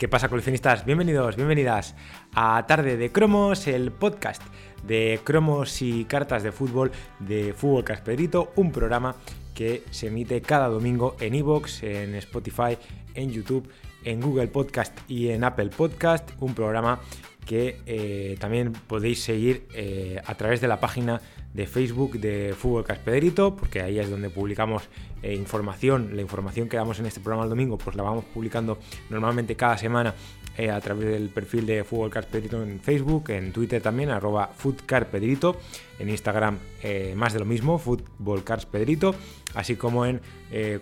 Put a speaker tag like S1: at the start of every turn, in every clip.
S1: ¿Qué pasa, coleccionistas? Bienvenidos, bienvenidas a Tarde de Cromos, el podcast de cromos y cartas de fútbol de Fútbol Casperito, un programa que se emite cada domingo en iVoox, en Spotify, en YouTube, en Google Podcast y en Apple Podcast, un programa que eh, también podéis seguir eh, a través de la página de Facebook de Fútbol Caspederito, porque ahí es donde publicamos eh, información, la información que damos en este programa el domingo, pues la vamos publicando normalmente cada semana a través del perfil de Fútbol Caspederito en Facebook, en Twitter también, arroba Foodcarpedrito, en Instagram más de lo mismo, Fútbol Pedrito, así como en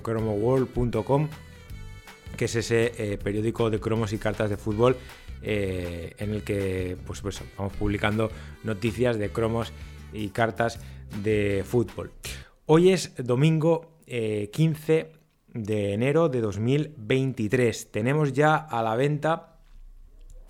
S1: cromoworld.com que es ese periódico de cromos y cartas de fútbol eh, en el que pues, pues, vamos publicando noticias de cromos y cartas de fútbol. Hoy es domingo 15 eh, de enero de 2023. Tenemos ya a la venta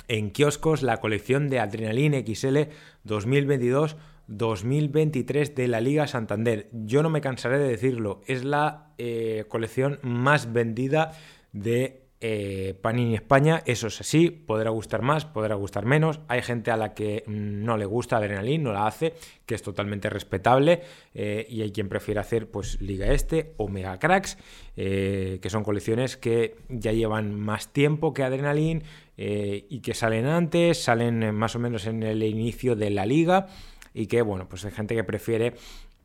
S1: en kioscos la colección de Adrenaline XL 2022-2023 de la Liga Santander. Yo no me cansaré de decirlo, es la eh, colección más vendida de eh, Panini España, eso es así, podrá gustar más, podrá gustar menos. Hay gente a la que mm, no le gusta Adrenaline, no la hace, que es totalmente respetable. Eh, y hay quien prefiere hacer pues Liga Este o Mega Cracks, eh, que son colecciones que ya llevan más tiempo que Adrenaline y que salen antes, salen más o menos en el inicio de la liga. Y que, bueno, pues hay gente que prefiere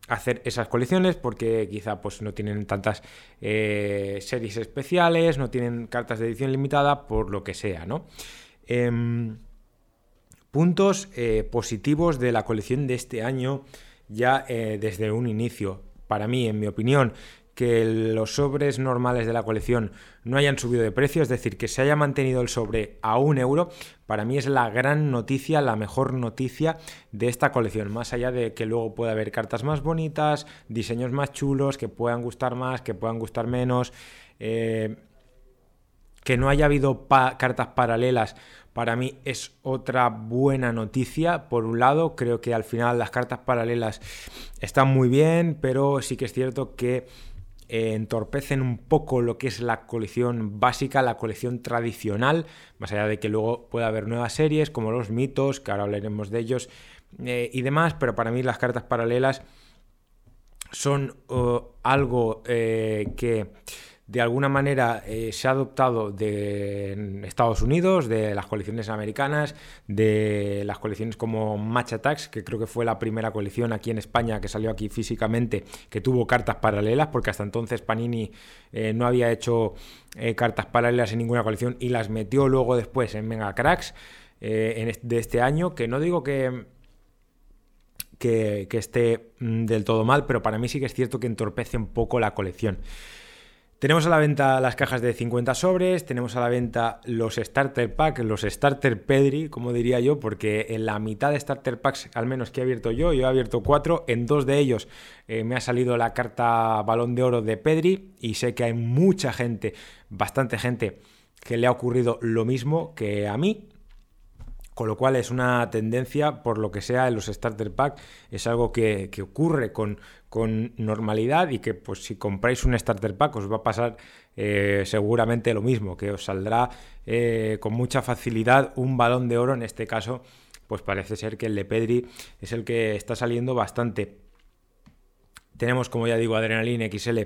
S1: hacer esas colecciones porque quizá pues no tienen tantas eh, series especiales, no tienen cartas de edición limitada, por lo que sea, ¿no? Em, puntos eh, positivos de la colección de este año ya eh, desde un inicio. Para mí, en mi opinión, que los sobres normales de la colección no hayan subido de precio, es decir, que se haya mantenido el sobre a un euro, para mí es la gran noticia, la mejor noticia de esta colección, más allá de que luego pueda haber cartas más bonitas, diseños más chulos, que puedan gustar más, que puedan gustar menos, eh, que no haya habido cartas paralelas. Para mí es otra buena noticia. Por un lado, creo que al final las cartas paralelas están muy bien, pero sí que es cierto que eh, entorpecen un poco lo que es la colección básica, la colección tradicional, más allá de que luego pueda haber nuevas series como los mitos, que ahora hablaremos de ellos eh, y demás, pero para mí las cartas paralelas son oh, algo eh, que de alguna manera eh, se ha adoptado de Estados Unidos, de las colecciones americanas, de las colecciones como Match Attacks, que creo que fue la primera colección aquí en España que salió aquí físicamente, que tuvo cartas paralelas, porque hasta entonces Panini eh, no había hecho eh, cartas paralelas en ninguna colección y las metió luego después en Mega Cracks de este año, que no digo que, que, que esté mm, del todo mal, pero para mí sí que es cierto que entorpece un poco la colección. Tenemos a la venta las cajas de 50 sobres, tenemos a la venta los Starter Pack, los Starter Pedri, como diría yo, porque en la mitad de Starter Packs, al menos que he abierto yo, yo he abierto cuatro, en dos de ellos eh, me ha salido la carta Balón de Oro de Pedri y sé que hay mucha gente, bastante gente, que le ha ocurrido lo mismo que a mí, con lo cual es una tendencia, por lo que sea, en los starter pack, es algo que, ocurre con, normalidad y que pues si compráis un starter pack os va a pasar eh, seguramente lo mismo, que os saldrá eh, con mucha facilidad un balón de oro, en este caso pues parece ser que el de Pedri es el que está saliendo bastante. Tenemos, como ya digo, Adrenaline XL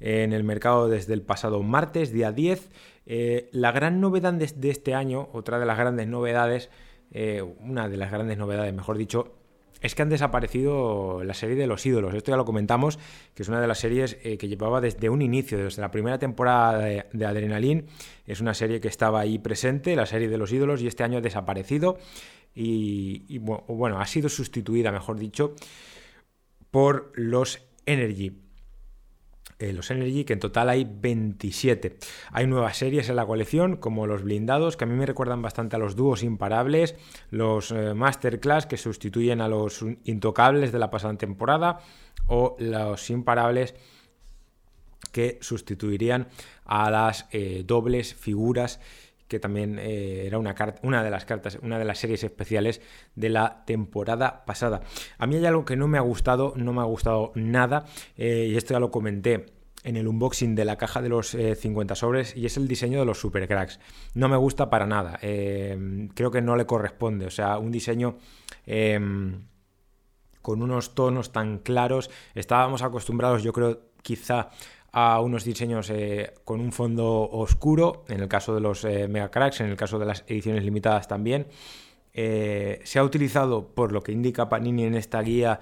S1: en el mercado desde el pasado martes, día 10. Eh, la gran novedad de, este año, otra de las grandes novedades, eh, una de las grandes novedades, mejor dicho, es que han desaparecido la serie de los ídolos. Esto ya lo comentamos, que es una de las series eh, que llevaba desde un inicio, desde la primera temporada de, de. Es una serie que estaba ahí presente, la serie de los ídolos, y este año ha desaparecido. y bueno, ha sido sustituida, mejor dicho, por los Energy. Eh, los Energy, que en total hay 27. Hay nuevas series en la colección, como los blindados, que a mí me recuerdan bastante a los dúos imparables, los eh, Masterclass, que sustituyen a los intocables de la pasada temporada, o los imparables que sustituirían a las eh, dobles figuras que también era una, una de las cartas, una de las series especiales de la temporada pasada. A mí hay algo que no me ha gustado, no me ha gustado nada, y esto ya lo comenté en el unboxing de la caja de los 50 eh, sobres y es el diseño de los super cracks. No me gusta para nada, eh, creo que no le corresponde, o sea, un diseño em, con unos tonos tan claros, estábamos acostumbrados yo creo quizá a unos diseños eh, con un fondo oscuro, en el caso de los mega cracks, en el caso de las ediciones limitadas también. se ha utilizado, por lo que indica Panini en esta guía,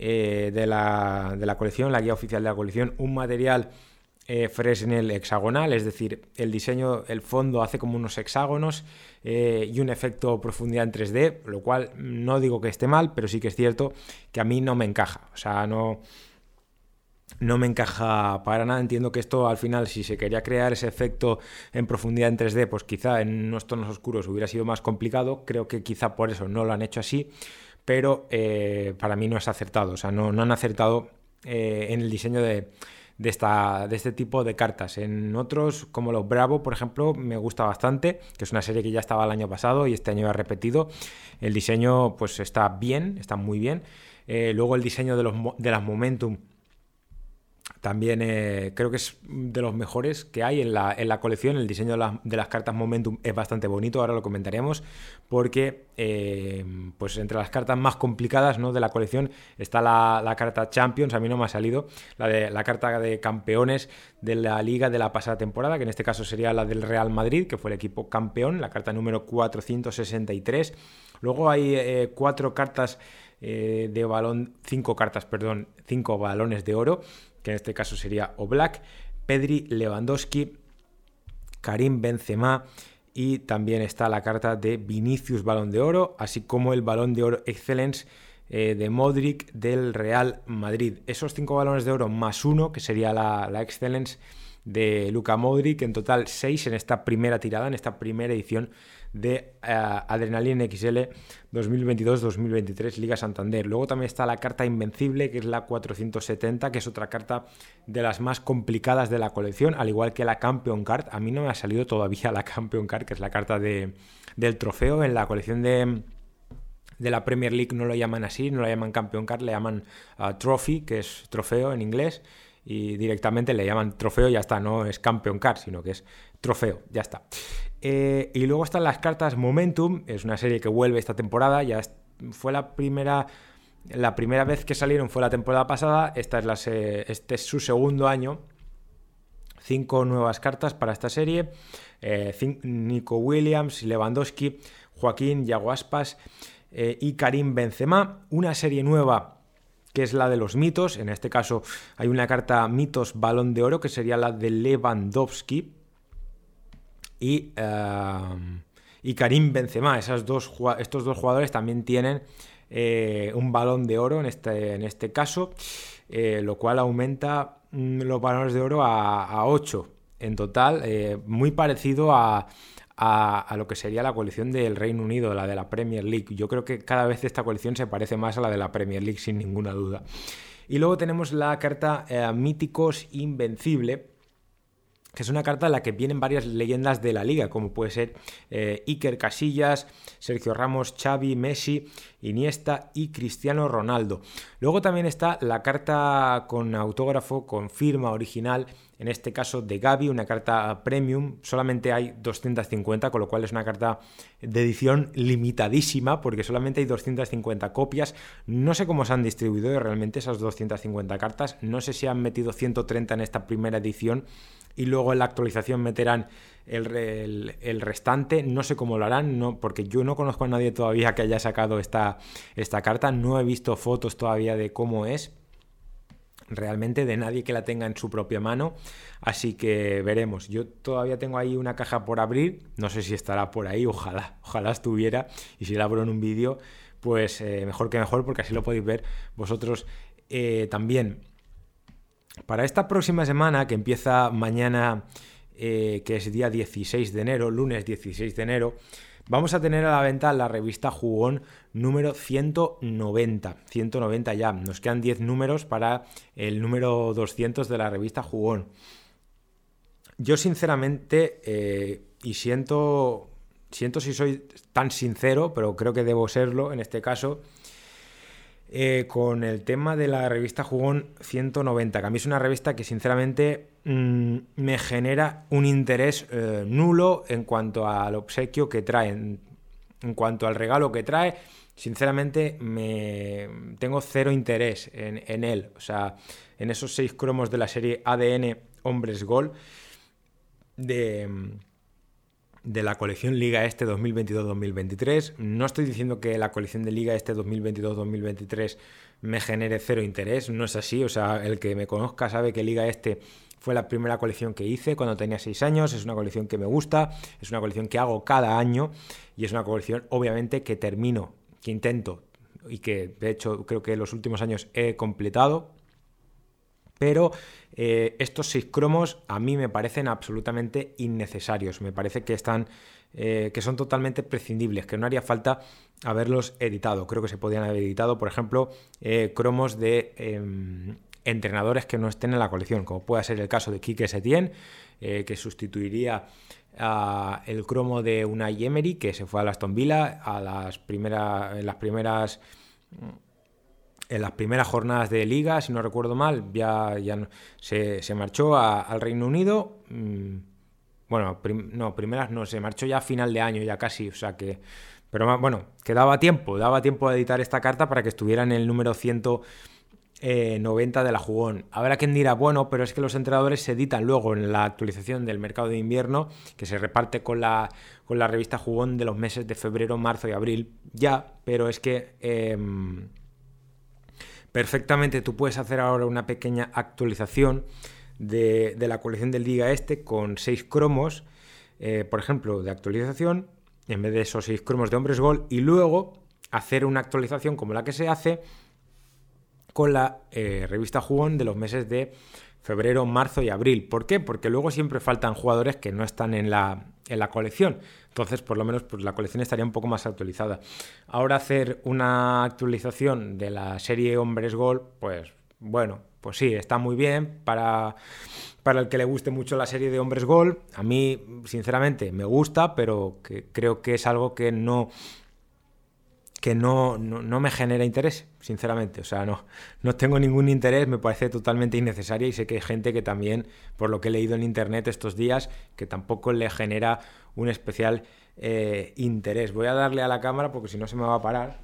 S1: eh, de, la, de, la, colección, la guía oficial de la colección, un material eh, Fresnel hexagonal, es decir, el diseño, el fondo hace como unos hexágonos eh, y un efecto profundidad en 3D, lo cual no digo que esté mal, pero sí que es cierto que a mí no me encaja, o sea, no, no me encaja para nada. Entiendo que esto al final, si se quería crear ese efecto en profundidad en 3D, pues quizá en unos tonos oscuros hubiera sido más complicado. Creo que quizá por eso no lo han hecho así pero eh, para mí no es acertado. O sea, no, han acertado eh, en el diseño de, esta, de este tipo de cartas. En otros, como los Bravo, por ejemplo, me gusta bastante, que es una serie que ya estaba el año pasado y este año ha repetido. El diseño, pues está bien, está muy bien. Eh, luego el diseño de, los, de las Momentum también eh, creo que es de los mejores que hay en la, en la colección. El diseño de, las cartas Momentum es bastante bonito, ahora lo comentaremos, porque eh, pues entre las cartas más complicadas ¿no? de la colección está la, carta Champions, a mí no me ha salido, la, de, la carta de campeones de la liga de la pasada temporada, que en este caso sería la del Real Madrid, que fue el equipo campeón, la carta número 463. Luego hay eh, cuatro cartas de balón, cinco cartas, perdón, cinco balones de oro que en este caso sería Oblak, Pedri, Lewandowski, Karim Benzema y también está la carta de Vinicius Balón de Oro, así como el Balón de Oro Excellence eh, de Modric del Real Madrid. Esos cinco balones de oro más uno, que sería la, la Excellence de Luka Modric, en total seis en esta primera tirada, en esta primera edición de uh, Adrenaline XL 2022-2023 Liga Santander. Luego también está la carta Invencible, que es la 470, que es otra carta de las más complicadas de la colección, al igual que la Campeon Card. A mí no me ha salido todavía la Campeon Card, que es la carta de, del trofeo. En la colección de, de la Premier League no lo llaman así, no la llaman Campeon Card, le llaman uh, Trophy, que es trofeo en inglés y directamente le llaman trofeo ya está, no es Campeon Card, sino que es trofeo, ya está. Eh, y luego están las cartas Momentum, es una serie que vuelve esta temporada, ya fue la primera, la primera vez que salieron fue la temporada pasada, esta es la este es su segundo año, cinco nuevas cartas para esta serie, eh, Nico Williams, Lewandowski, Joaquín Yaguaspas eh, y Karim Benzema, una serie nueva que es la de los mitos, en este caso hay una carta mitos balón de oro que sería la de Lewandowski, y, em, y Karim Benzema. Esas dos, estos dos jugadores también tienen eh, un balón de oro en este, en este caso, eh, lo cual aumenta mm, los balones de oro a, a 8 en total, eh, muy parecido a, a, lo que sería la colección del Reino Unido, la de la Premier League. Yo creo que cada vez esta colección se parece más a la de la Premier League, sin ninguna duda. Y luego tenemos la carta Míticos Invencible, es una carta en la que vienen varias leyendas de la liga, como puede ser eh, Iker Casillas, Sergio Ramos, Xavi, Messi, Iniesta y Cristiano Ronaldo. Luego también está la carta con autógrafo, con firma original, en este caso de Gaby, una carta premium, solamente hay 250, con lo cual es una carta de edición limitadísima, porque solamente hay 250 copias. No sé cómo se han distribuido realmente esas 250 cartas, no sé si han metido 130 en esta primera edición y luego en la actualización meterán el, restante. No sé cómo lo harán, no, porque yo no conozco a nadie todavía que haya sacado esta, esta carta. No he visto fotos todavía de cómo es realmente de nadie que la tenga en su propia mano. Así que veremos. Yo todavía tengo ahí una caja por abrir. No sé si estará por ahí. Ojalá, ojalá estuviera. Y si la abro en un vídeo, pues eh, mejor que mejor, porque así lo podéis ver vosotros eh, también. Para esta próxima semana, que empieza mañana, eh, que es día 16 de enero, lunes 16 de enero, vamos a tener a la venta la revista Jugón número 190. 190 ya, nos quedan 10 números para el número 200 de la revista Jugón. Yo sinceramente, eh, y siento, siento si soy tan sincero, pero creo que debo serlo en este caso, eh, con el tema de la revista Jugón 190, que a mí es una revista que sinceramente mm, me genera un interés eh, nulo en cuanto al obsequio que trae, en, cuanto al regalo que trae. Sinceramente, me tengo cero interés en, en él. O sea, en esos seis cromos de la serie ADN Hombres Gol de de la colección Liga Este 2022-2023. No estoy diciendo que la colección de Liga Este 2022-2023 me genere cero interés, no es así, o sea, el que me conozca sabe que Liga Este fue la primera colección que hice cuando tenía 6 años, es una colección que me gusta, es una colección que hago cada año y es una colección obviamente que termino, que intento y que de hecho creo que en los últimos años he completado pero eh, estos seis cromos a mí me parecen absolutamente innecesarios. Me parece que están. Eh, que son totalmente prescindibles, que no haría falta haberlos editado. Creo que se podrían haber editado, por ejemplo, eh, cromos de em, entrenadores que no estén en la colección, como puede ser el caso de Quique Setién, que sustituiría el cromo de una Emery, que se fue a Aston Villa a las primeras, en las primeras en las primeras jornadas de liga, si no recuerdo mal, ya, ya se, marchó al Reino Unido. Mm, bueno, no, primeras no, se marchó ya a final de año, ya casi, o sea que... Pero bueno, que daba tiempo, daba tiempo de editar esta carta para que estuviera en el número 190 eh, de la jugón. Habrá quien dirá, bueno, pero es que los entrenadores se editan luego en la actualización del mercado de invierno, que se reparte con la, con la revista jugón de los meses de febrero, marzo y abril. Ya, pero es que... Em, perfectamente tú puedes hacer ahora una pequeña actualización de, la colección del Liga Este con seis cromos, eh, por ejemplo, de actualización, en vez de esos seis cromos de hombres gol, y luego hacer una actualización como la que se hace con la eh, revista Jugón de los meses de febrero, marzo y abril. ¿Por qué? Porque luego siempre faltan jugadores que no están en la, en la colección. Entonces, por lo menos, pues, la colección estaría un poco más actualizada. Ahora hacer una actualización de la serie Hombres Gol, pues bueno, pues sí, está muy bien para, para el que le guste mucho la serie de Hombres Gol. A mí, sinceramente, me gusta, pero creo que es algo que no que no, no, me genera interés, sinceramente. O sea, no, no tengo ningún interés, me parece totalmente innecesaria y sé que hay gente que también, por lo que he leído en internet estos días, que tampoco le genera un especial eh, interés. Voy a darle a la cámara porque si no se me va a parar.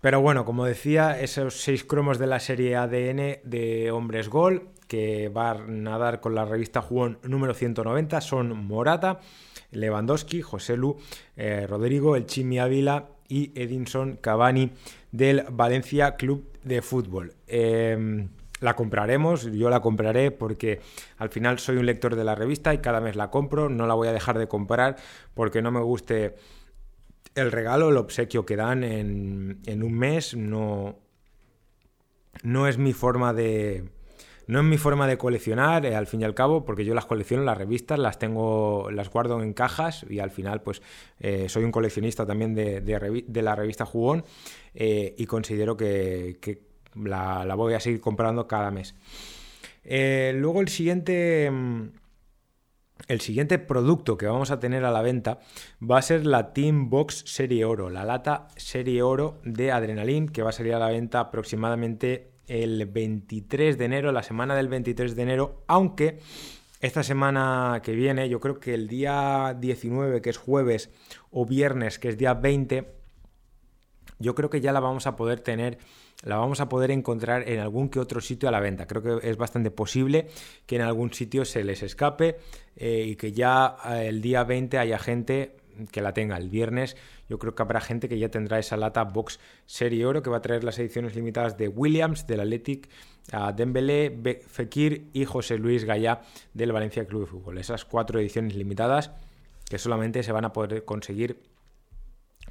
S1: Pero bueno, como decía, esos seis cromos de la serie ADN de Hombres Gol, que van a dar con la revista Jugón número 190, son Morata, Lewandowski, José Lu, eh, Rodrigo, el Chimi Ávila y Edinson Cavani del Valencia Club de Fútbol. Em, la compraremos, yo la compraré porque al final soy un lector de la revista y cada mes la compro, no la voy a dejar de comprar porque no me guste el regalo, el obsequio que dan en, en un mes, no, no es mi forma de, no es mi forma de coleccionar, eh, al fin y al cabo, porque yo las colecciono, las revistas, las tengo, las guardo en cajas y al final, pues, eh, soy un coleccionista también de, la revista Jugón eh, y considero que, la, la, voy a seguir comprando cada mes. luego el siguiente... Mm, el siguiente producto que vamos a tener a la venta va a ser la Team Box Serie Oro, la lata Serie Oro de Adrenaline, que va a salir a la venta aproximadamente el 23 de enero, la semana del 23 de enero, aunque esta semana que viene, yo creo que el día 19, que es jueves, o viernes, que es día 20, yo creo que ya la vamos a poder tener, la vamos a poder encontrar en algún que otro sitio a la venta. Creo que es bastante posible que en algún sitio se les escape eh, y que ya eh, el día 20 haya gente que la tenga el viernes. Yo creo que habrá gente que ya tendrá esa lata Box Serie Oro que va a traer las ediciones limitadas de Williams, del Athletic, a Dembélé, Fekir y José Luis Gallá del Valencia Club de Fútbol. Esas cuatro ediciones limitadas que solamente se van a poder conseguir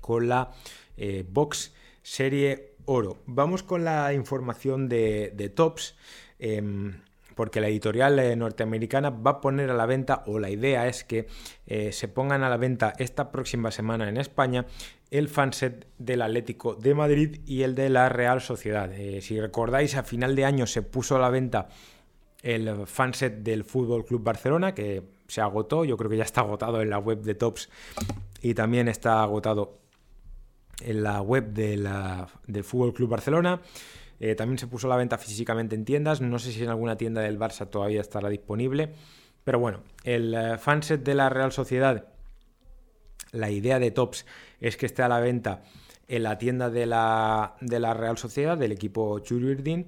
S1: con la eh, Box Serie Oro. Vamos con la información de, de Tops. Em, porque la editorial eh, norteamericana va a poner a la venta, o la idea es que eh, se pongan a la venta esta próxima semana en España el fanset del Atlético de Madrid y el de la Real Sociedad. Eh, si recordáis, a final de año se puso a la venta el fanset del Fútbol Club Barcelona, que se agotó, yo creo que ya está agotado en la web de Tops y también está agotado en la web del Fútbol Club Barcelona. Eh, también se puso a la venta físicamente en tiendas. No sé si en alguna tienda del Barça todavía estará disponible. Pero bueno, el eh, fanset de la Real Sociedad, la idea de Tops es que esté a la venta en la tienda de la, de la Real Sociedad, del equipo Churirdin,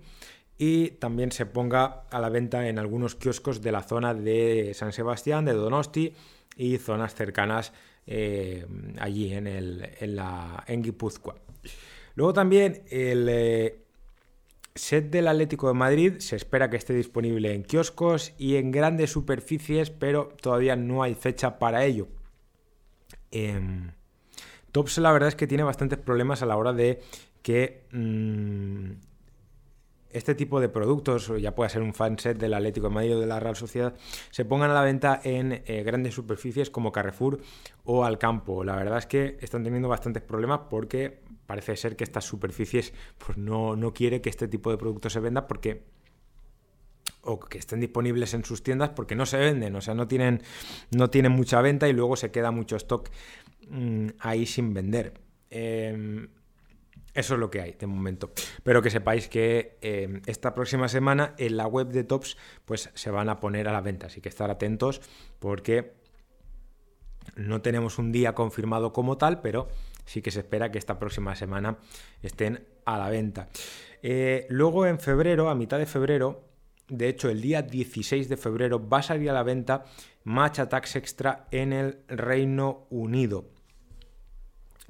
S1: y también se ponga a la venta en algunos kioscos de la zona de San Sebastián, de Donosti y zonas cercanas eh, allí en, el, en, la, en Guipúzcoa. Luego también el eh, set del Atlético de Madrid se espera que esté disponible en kioscos y en grandes superficies, pero todavía no hay fecha para ello. Em, Tops la verdad es que tiene bastantes problemas a la hora de que mm, este tipo de productos, ya puede ser un fanset del Atlético de Madrid o de la Real Sociedad, se pongan a la venta en eh, grandes superficies como Carrefour o Alcampo. La verdad es que están teniendo bastantes problemas porque parece ser que estas superficies pues, no, no quiere que este tipo de productos se venda porque o que estén disponibles en sus tiendas porque no se venden, o sea, no tienen, no tienen mucha venta y luego se queda mucho stock mm, ahí sin vender. Em, eso es lo que hay de momento. Pero que sepáis que eh, esta próxima semana en la web de Tops pues se van a poner a la venta. Así que estar atentos porque no tenemos un día confirmado como tal, pero sí que se espera que esta próxima semana estén a la venta. Eh, luego en febrero, a mitad de febrero, de hecho el día 16 de febrero va a salir a la venta Match Attacks Extra en el Reino Unido.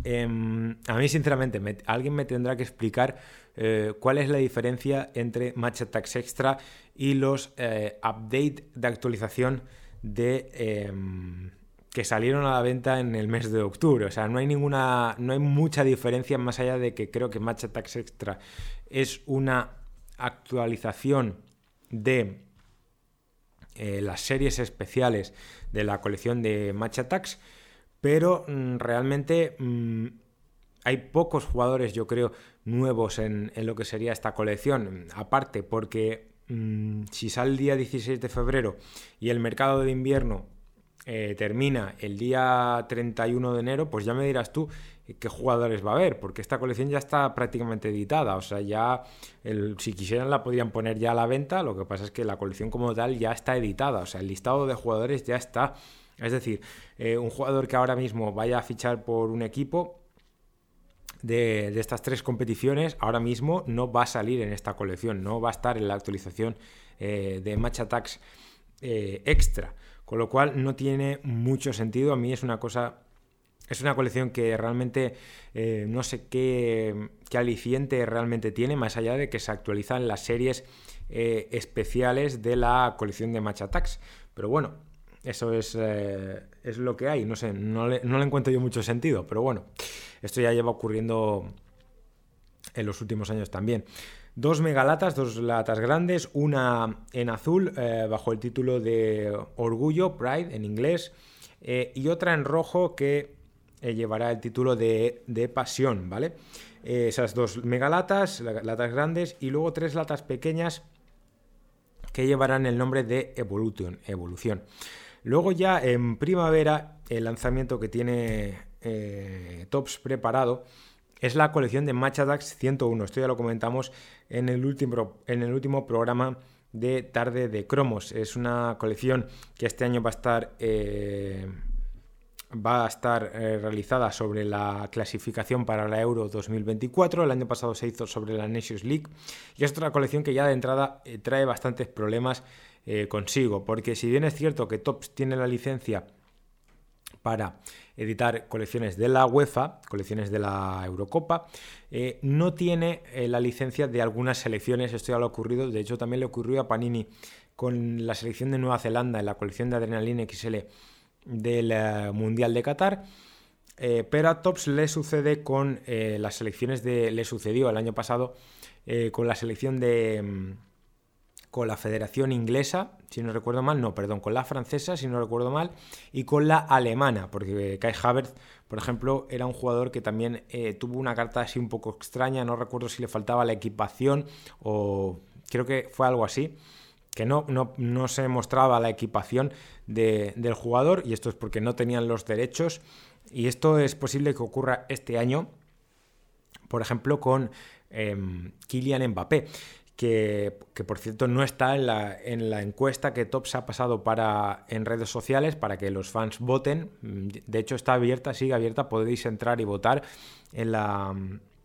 S1: Em, a mí, sinceramente, alguien me tendrá que explicar eh, cuál es la diferencia entre Match Attacks Extra y los eh, updates de actualización de em, que salieron a la venta en el mes de octubre. O sea, no hay ninguna. no hay mucha diferencia más allá de que creo que Match Attacks Extra es una actualización de eh, las series especiales de la colección de Match Attacks pero mm, realmente mm, hay pocos jugadores, yo creo, nuevos en, lo que sería esta colección. Aparte, porque mm, si sale el día 16 de febrero y el mercado de invierno eh, termina el día 31 de enero, pues ya me dirás tú qué jugadores va a haber, porque esta colección ya está prácticamente editada, o sea, ya si quisieran la podrían poner ya a la venta, lo que pasa es que la colección como tal ya está editada, o sea, el listado de jugadores ya está es decir, eh, un jugador que ahora mismo vaya a fichar por un equipo de, estas tres competiciones, ahora mismo no va a salir en esta colección, no va a estar en la actualización eh, de Match Attacks eh, extra. Con lo cual no tiene mucho sentido. A mí es una cosa es una colección que realmente no sé qué, qué, aliciente realmente tiene, más allá de que se actualizan las series especiales de la colección de Match Attacks. Pero bueno, eso eh, es, lo que hay. No sé, no le, encuentro yo mucho sentido, pero bueno, esto ya lleva ocurriendo en los últimos años también. Dos megalatas, dos latas grandes, una en azul eh, bajo el título de Orgullo, Pride en inglés, eh, y otra en rojo que llevará el título de, de Pasión, ¿vale? esas dos megalatas, latas grandes, y luego tres latas pequeñas que llevarán el nombre de Evolution. Evolución. Luego ya en primavera el lanzamiento que tiene eh, Tops preparado es la colección de Match 101. Esto ya lo comentamos en el último, en el último programa de Tarde de Cromos. Es una colección que este año va a estar, eh, va a estar eh, realizada sobre la clasificación para la Euro 2024. El año pasado se hizo sobre la Nations League. Y es otra colección que ya de entrada trae bastantes problemas eh, consigo. Porque si bien es cierto que Tops tiene la licencia para editar colecciones de la UEFA, colecciones de la Eurocopa, eh, no tiene eh, la licencia de algunas selecciones. Esto ya lo ha ocurrido, de hecho también le ocurrió a Panini con la selección de Nueva Zelanda en la colección de Adrenaline XL del Mundial de Qatar. pero a Tops le sucede con las selecciones de. le sucedió el año pasado con la selección de mm, con la Federación Inglesa, si no recuerdo mal, no, perdón, con la francesa, si no recuerdo mal, y con la alemana, porque Kai Havertz, por ejemplo, era un jugador que también eh, tuvo una carta así un poco extraña, no recuerdo si le faltaba la equipación o creo que fue algo así, que no, no, se mostraba la equipación del jugador, y esto es porque no tenían los derechos, y esto es posible que ocurra este año, por ejemplo, con em, Kylian Mbappé. Que, por cierto no está en la, en la, encuesta que Tops ha pasado para, en redes sociales para que los fans voten. De hecho está abierta, sigue abierta, podéis entrar y votar en la,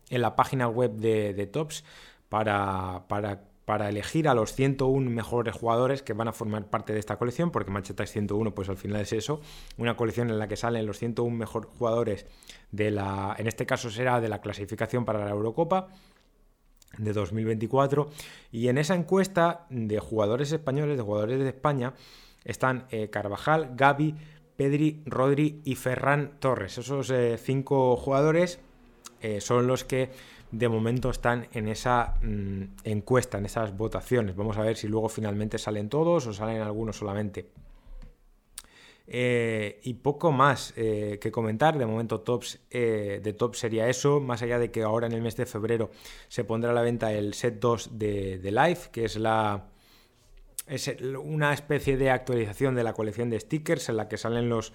S1: en la página web de, de Tops para, para para elegir a los 101 mejores jugadores que van a formar parte de esta colección, porque Manchester 101 pues al final es eso, una colección en la que salen los 101 mejores jugadores de la, en este caso será de la clasificación para la Eurocopa de 2024, y en esa encuesta de jugadores españoles, de jugadores de España, están eh, Carvajal, Gaby, Pedri, Rodri y Ferran Torres. Esos eh, cinco jugadores eh, son los que de momento están en esa mm, encuesta, en esas votaciones. Vamos a ver si luego finalmente salen todos o salen algunos solamente. Eh, y poco más eh, que comentar. De momento, tops, eh, de top sería eso. Más allá de que ahora en el mes de febrero se pondrá a la venta el set 2 de, de Life, que es la. Es una especie de actualización de la colección de stickers en la que salen los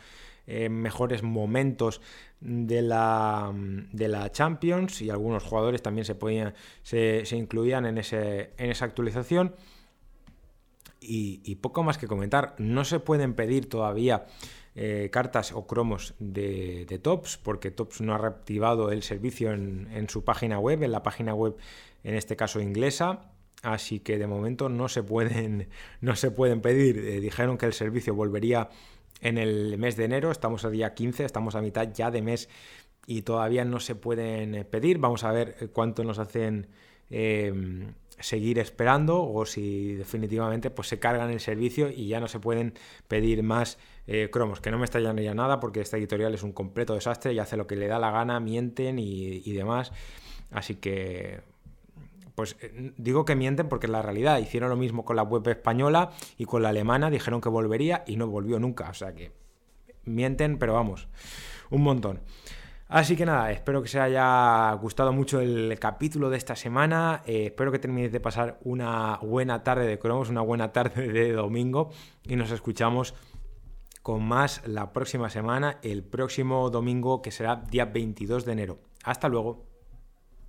S1: mejores momentos de la, de la Champions y algunos jugadores también se, podían, se, incluían en, ese, en esa actualización. Y, poco más que comentar. No se pueden pedir todavía eh, cartas o cromos de, de, Tops, porque Tops no ha reactivado el servicio en, su página web, en la página web, en este caso inglesa. Así que de momento no se pueden, no se pueden pedir. Eh, dijeron que el servicio volvería en el mes de enero, estamos a día 15, estamos a mitad ya de mes y todavía no se pueden eh, pedir. Vamos a ver cuánto nos hacen seguir esperando o si definitivamente pues, se cargan el servicio y ya no se pueden pedir más eh, cromos. Que no me estallan ya nada porque esta editorial es un completo desastre y hace lo que le da la gana, mienten y, y demás. Así que pues eh, digo que mienten porque es la realidad. Hicieron lo mismo con la web española y con la alemana, dijeron que volvería y no volvió nunca. O sea que mienten, pero vamos, un montón. Así que nada, espero que os haya gustado mucho el capítulo de esta semana. Eh, espero que terminéis de pasar una buena tarde de cromos, una buena tarde de domingo y nos escuchamos con más la próxima semana, el próximo domingo que será día 22 de enero. Hasta luego.